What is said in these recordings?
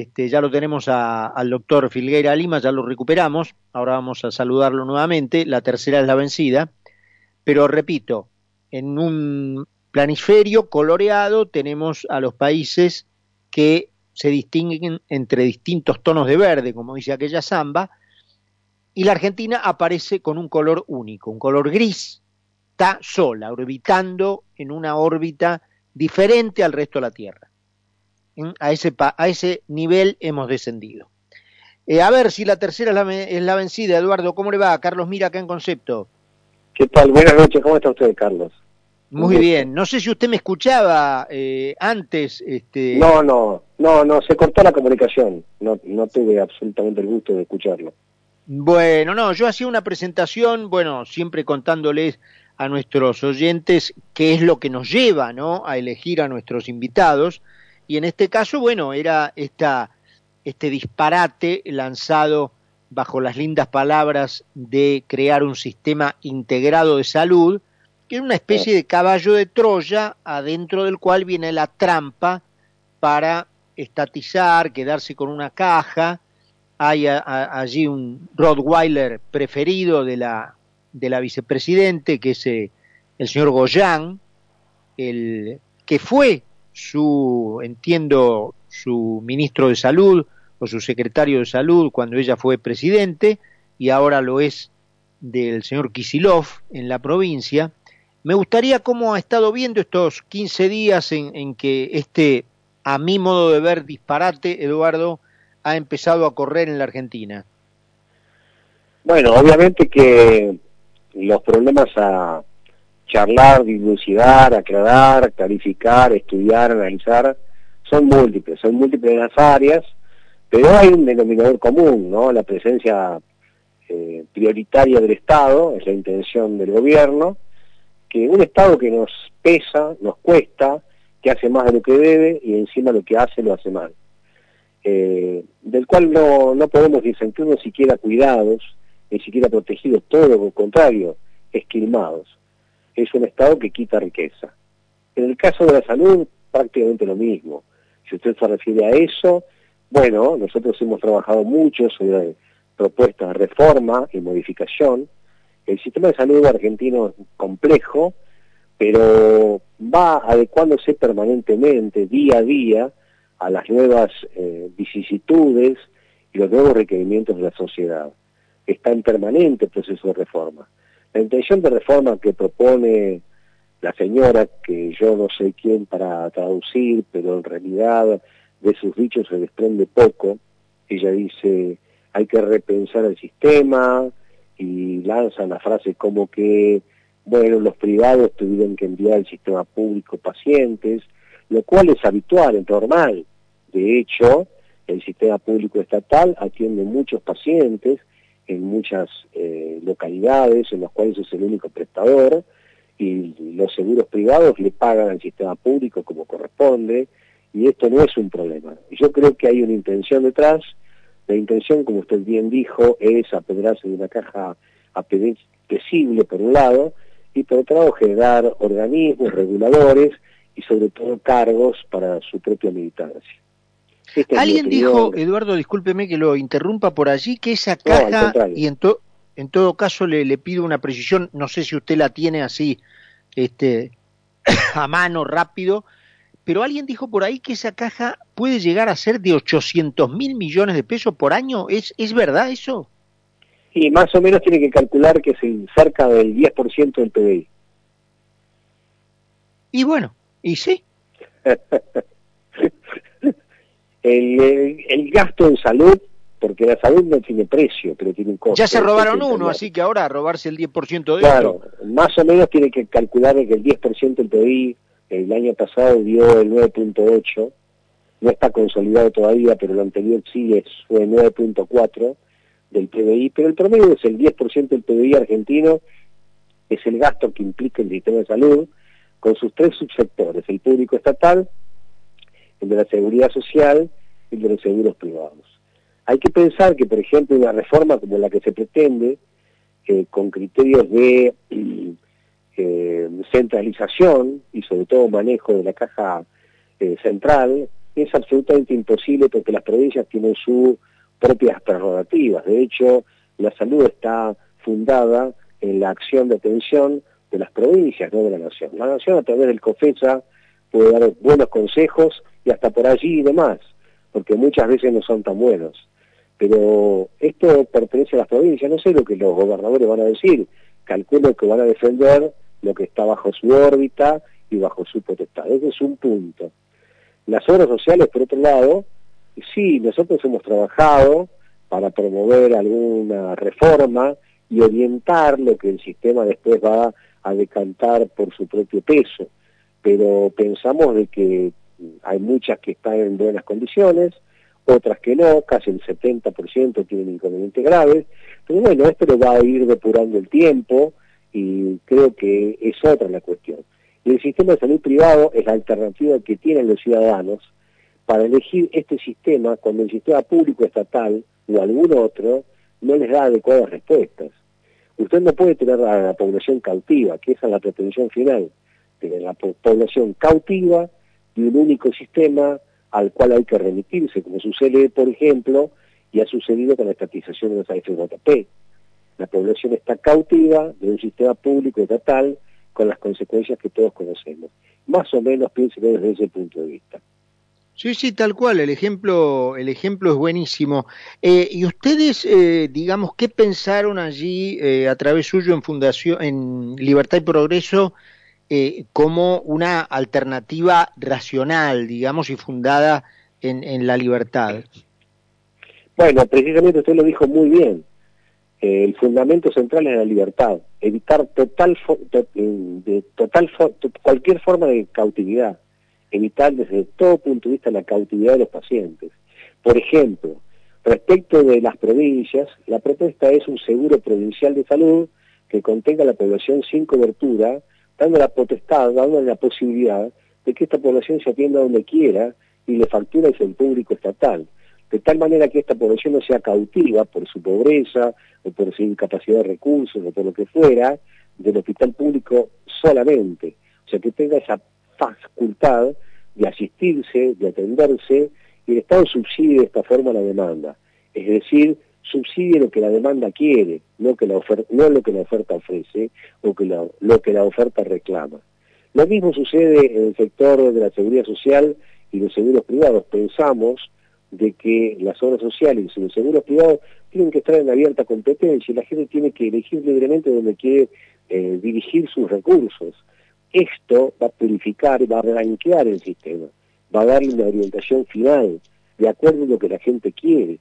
este, ya lo tenemos al doctor Filgueira Lima, ya lo recuperamos, ahora vamos a saludarlo nuevamente, la tercera es la vencida, pero repito, en un planisferio coloreado tenemos a los países que se distinguen entre distintos tonos de verde, como dice aquella samba, y la Argentina aparece con un color único, un color gris, está sola, orbitando en una órbita diferente al resto de la Tierra. A ese, a ese nivel hemos descendido. Eh, a ver si la tercera es la, es la, vencida, Eduardo. ¿Cómo le va? Carlos Mira acá en Concepto. ¿Qué tal? Buenas noches. ¿Cómo está usted, Carlos? Muy bien. No sé si usted me escuchaba eh, antes. Este... No, no, no, no. Se cortó la comunicación. No, no tuve absolutamente el gusto de escucharlo. Bueno, no. Yo hacía una presentación, bueno, siempre contándoles a nuestros oyentes qué es lo que nos lleva, ¿no? A elegir a nuestros invitados y en este caso, bueno, era esta, este disparate lanzado bajo las lindas palabras de crear un sistema integrado de salud, que es una especie de caballo de Troya, adentro del cual viene la trampa para estatizar, quedarse con una caja. Hay allí un Rottweiler preferido de la, de la vicepresidente, que es eh, el señor Goyan, el que fue su, entiendo, su ministro de salud o su secretario de salud cuando ella fue presidente y ahora lo es del señor Kisilov en la provincia. Me gustaría cómo ha estado viendo estos 15 días en, en que este, a mi modo de ver, disparate, Eduardo, ha empezado a correr en la Argentina. Bueno, obviamente que los problemas a, charlar, dilucidar, aclarar, clarificar, estudiar, analizar, son múltiples, son múltiples las áreas, pero hay un denominador común, ¿no? La presencia eh, prioritaria del Estado, es la intención del gobierno, que un Estado que nos pesa, nos cuesta, que hace más de lo que debe y encima lo que hace lo hace mal. Eh, del cual no, no podemos ni sentirnos siquiera cuidados, ni siquiera protegidos, todo lo contrario, esquilmados es un Estado que quita riqueza. En el caso de la salud, prácticamente lo mismo. Si usted se refiere a eso, bueno, nosotros hemos trabajado mucho sobre propuestas de reforma y modificación. El sistema de salud argentino es complejo, pero va adecuándose permanentemente, día a día, a las nuevas eh, vicisitudes y los nuevos requerimientos de la sociedad. Está en permanente proceso de reforma. La intención de reforma que propone la señora, que yo no sé quién para traducir, pero en realidad de sus dichos se desprende poco, ella dice hay que repensar el sistema y lanza una frase como que, bueno, los privados tuvieron que enviar al sistema público pacientes, lo cual es habitual, es normal. De hecho, el sistema público estatal atiende muchos pacientes en muchas eh, localidades en las cuales es el único prestador y los seguros privados le pagan al sistema público como corresponde y esto no es un problema. Yo creo que hay una intención detrás, la intención, como usted bien dijo, es apedrarse de una caja apetecible por un lado y por otro lado generar organismos reguladores y sobre todo cargos para su propia militancia. Alguien dijo, Eduardo, discúlpeme que lo interrumpa por allí, que esa caja, y en, en todo caso le, le, pido una precisión, no sé si usted la tiene así este, a mano, rápido, pero alguien dijo por ahí que esa caja puede llegar a ser de 800 mil millones de pesos por año. ¿Es, ¿Es verdad eso? Y más o menos tiene que calcular que es cerca del 10% del PBI. Y bueno, y sí. El, el, gasto en salud, porque la salud no tiene precio, pero tiene un costo. Ya se robaron uno, así que ahora robarse el 10% de Claro, más o menos tiene que calcular que el 10% del PBI el año pasado dio el 9.8, no está consolidado todavía, pero lo anterior sí es, fue 9.4 del PBI, pero el promedio es el 10% del PBI argentino, es el gasto que implica el sistema de salud, con sus tres subsectores, el público estatal, el de la seguridad social y el de los seguros privados. Hay que pensar que, por ejemplo, una reforma como la que se pretende, eh, con criterios de eh, centralización y sobre todo manejo de la caja eh, central, es absolutamente imposible porque las provincias tienen sus propias prerrogativas. De hecho, la salud está fundada en la acción de atención de las provincias, no de la nación. La nación a través del COFESA puede dar buenos consejos y hasta por allí y demás, porque muchas veces no son tan buenos. Pero esto pertenece a las provincias, no sé lo que los gobernadores van a decir, calculo que van a defender lo que está bajo su órbita y bajo su potestad. Ese es un punto. Las obras sociales, por otro lado, sí, nosotros hemos trabajado para promover alguna reforma y orientar lo que el sistema después va a decantar por su propio peso. Pero pensamos de que hay muchas que están en buenas condiciones, otras que no, casi el 70% tienen inconvenientes graves, pero bueno, esto lo va a ir depurando el tiempo y creo que es otra la cuestión. Y el sistema de salud privado es la alternativa que tienen los ciudadanos para elegir este sistema cuando el sistema público estatal o algún otro no les da adecuadas respuestas. Usted no puede tener a la población cautiva, que esa es la pretensión final, tener la población cautiva de un único sistema al cual hay que remitirse, como sucede, por ejemplo, y ha sucedido con la estatización de los AFJP. La población está cautiva de un sistema público estatal con las consecuencias que todos conocemos. Más o menos pienso desde ese punto de vista. Sí, sí, tal cual. El ejemplo, el ejemplo es buenísimo. Eh, y ustedes, eh, digamos, ¿qué pensaron allí eh, a través suyo en Fundación, en Libertad y Progreso, como una alternativa racional, digamos, y fundada en, la libertad? Bueno, precisamente usted lo dijo muy bien. el fundamento central es la libertad, evitar total, de total cualquier forma de cautividad evitar desde todo punto de vista la cautividad de los pacientes. Por ejemplo, respecto de las provincias, la propuesta es un seguro provincial de salud que contenga la población sin cobertura, dando la potestad, dando la posibilidad de que esta población se atienda donde quiera y le factura el público estatal, de tal manera que esta población no sea cautiva por su pobreza o por su incapacidad de recursos o por lo que fuera del hospital público solamente, o sea que tenga esa facultad de asistirse, de atenderse, y el Estado subsidie de esta forma la demanda. Es decir, subsidie lo que la demanda quiere, no, lo que la oferta ofrece o lo que la oferta reclama. Lo mismo sucede en el sector de la seguridad social y los seguros privados. Pensamos de que las obras sociales y los seguros privados tienen que estar en abierta competencia y la gente tiene que elegir libremente donde quiere eh, dirigir sus recursos. Esto va a purificar, va a blanquear el sistema, va a darle una orientación final, de acuerdo a lo que la gente quiere,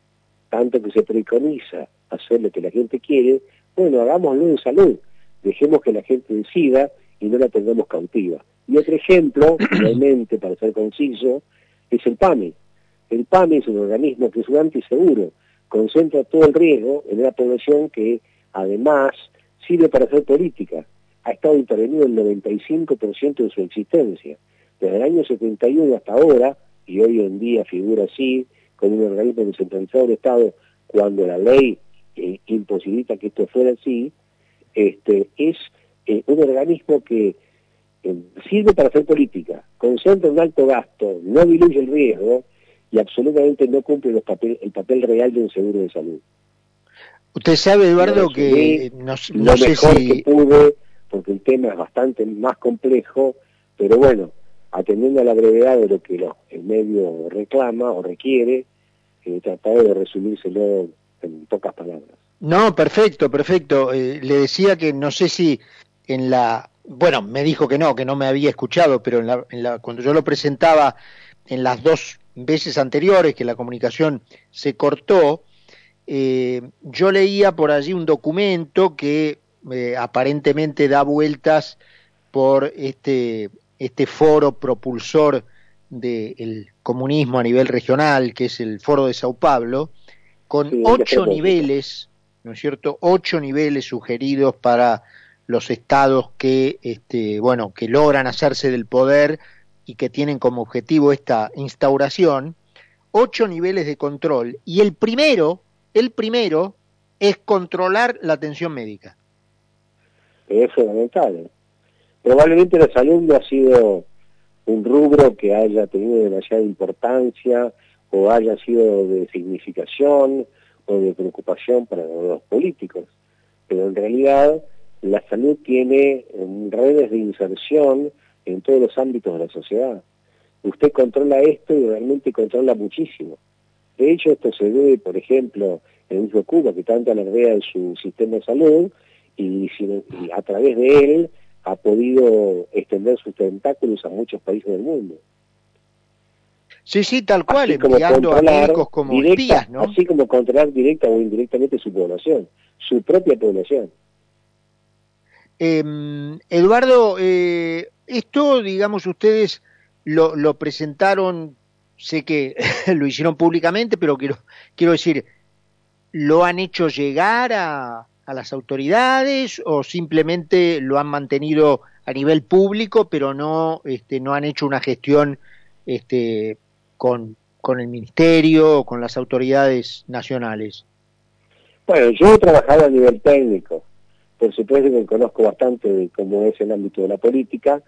tanto que se preconiza hacer lo que la gente quiere, bueno, hagámoslo en salud, dejemos que la gente decida y no la tengamos cautiva. Y otro ejemplo, realmente, para ser conciso, es el PAMI. El PAMI es un organismo que es un antiseguro, concentra todo el riesgo en una población que además sirve para hacer política ha estado intervenido el 95% de su existencia. Desde el año 71 hasta ahora, y hoy en día figura así, con un organismo descentralizado del Estado, cuando la ley eh, imposibilita que esto fuera así, este, es eh, un organismo que eh, sirve para hacer política, concentra un alto gasto, no diluye el riesgo y absolutamente no cumple los papel, el papel real de un seguro de salud. Usted sabe, Eduardo, que no, no sé si... que pude porque el tema es bastante más complejo, pero bueno, atendiendo a la brevedad de lo que el medio reclama o requiere, tratar de resumírselo en pocas palabras. No, perfecto, perfecto. Eh, le decía que no sé si en la, bueno, me dijo que no, que no me había escuchado, pero en la, cuando yo lo presentaba en las dos veces anteriores que la comunicación se cortó, eh, yo leía por allí un documento que eh, aparentemente da vueltas por este, este foro propulsor del comunismo a nivel regional, que es el foro de Sao Paulo, con ocho niveles, ¿no es cierto? Ocho niveles sugeridos para los estados que, este, bueno, que logran hacerse del poder y que tienen como objetivo esta instauración, ocho niveles de control. Y el primero, el primero es controlar la atención médica es fundamental. Probablemente la salud no ha sido un rubro que haya tenido demasiada importancia o haya sido de significación o de preocupación para los políticos. Pero en realidad la salud tiene redes de inserción en todos los ámbitos de la sociedad. Usted controla esto y realmente controla muchísimo. De hecho, esto se ve, por ejemplo, en el Cuba, que tanto alardea de su sistema de salud y, a través de él ha podido extender sus tentáculos a muchos países del mundo. Sí, sí, tal cual, enviando a médicos como espías, ¿no? Así como controlar directa o indirectamente su población, su propia población. Em, Eduardo, eh, esto, digamos, ustedes lo, lo, presentaron, sé que lo hicieron públicamente, pero quiero, quiero decir, ¿lo han hecho llegar a, a las autoridades o simplemente lo han mantenido a nivel público, pero no, este, no han hecho una gestión este, con, con el ministerio o con las autoridades nacionales? Bueno, yo he trabajado a nivel técnico, por supuesto que conozco bastante de cómo es el ámbito de la política.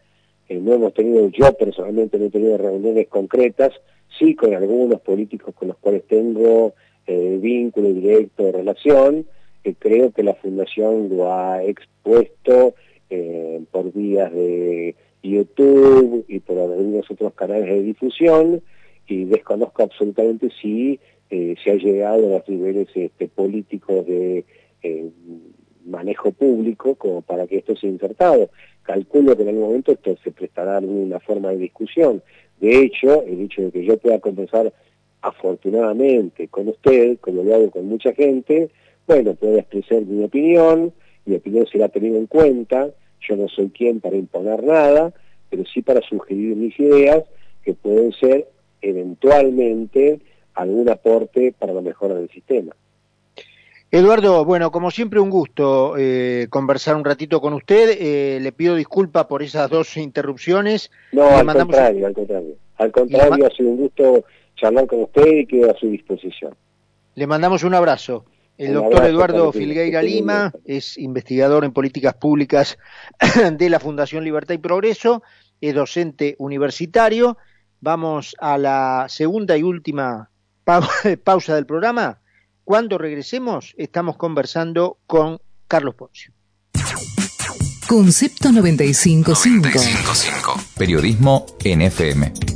Eh, no hemos tenido, yo personalmente no he tenido reuniones concretas, sí con algunos políticos con los cuales tengo eh, vínculo directo de relación. Eh, creo que la Fundación lo ha expuesto eh, por vías de YouTube y por algunos otros canales de difusión y desconozco absolutamente si se ha llegado a los niveles este, políticos de manejo público como para que esto sea insertado. Calculo que en algún momento esto se prestará alguna forma de discusión. De hecho, el hecho de que yo pueda conversar afortunadamente con usted, como lo hago con mucha gente, bueno, puedo expresar mi opinión, mi opinión será tenida en cuenta, yo no soy quien para imponer nada, pero sí para sugerir mis ideas que pueden ser eventualmente algún aporte para la mejora del sistema. Eduardo, bueno, como siempre un gusto eh, conversar un ratito con usted. Eh, le pido disculpas por esas dos interrupciones. No, al contrario, al contrario. Al contrario, ha sido un gusto charlar con usted y quedo a su disposición. Le mandamos un abrazo. El doctor Eduardo Filgueira Lima es investigador en políticas públicas de la Fundación Libertad y Progreso, es docente universitario. Vamos a la segunda y última pausa del programa cuando regresemos, estamos conversando con Carlos Poncio. Concepto 955. 955. Periodismo NFM.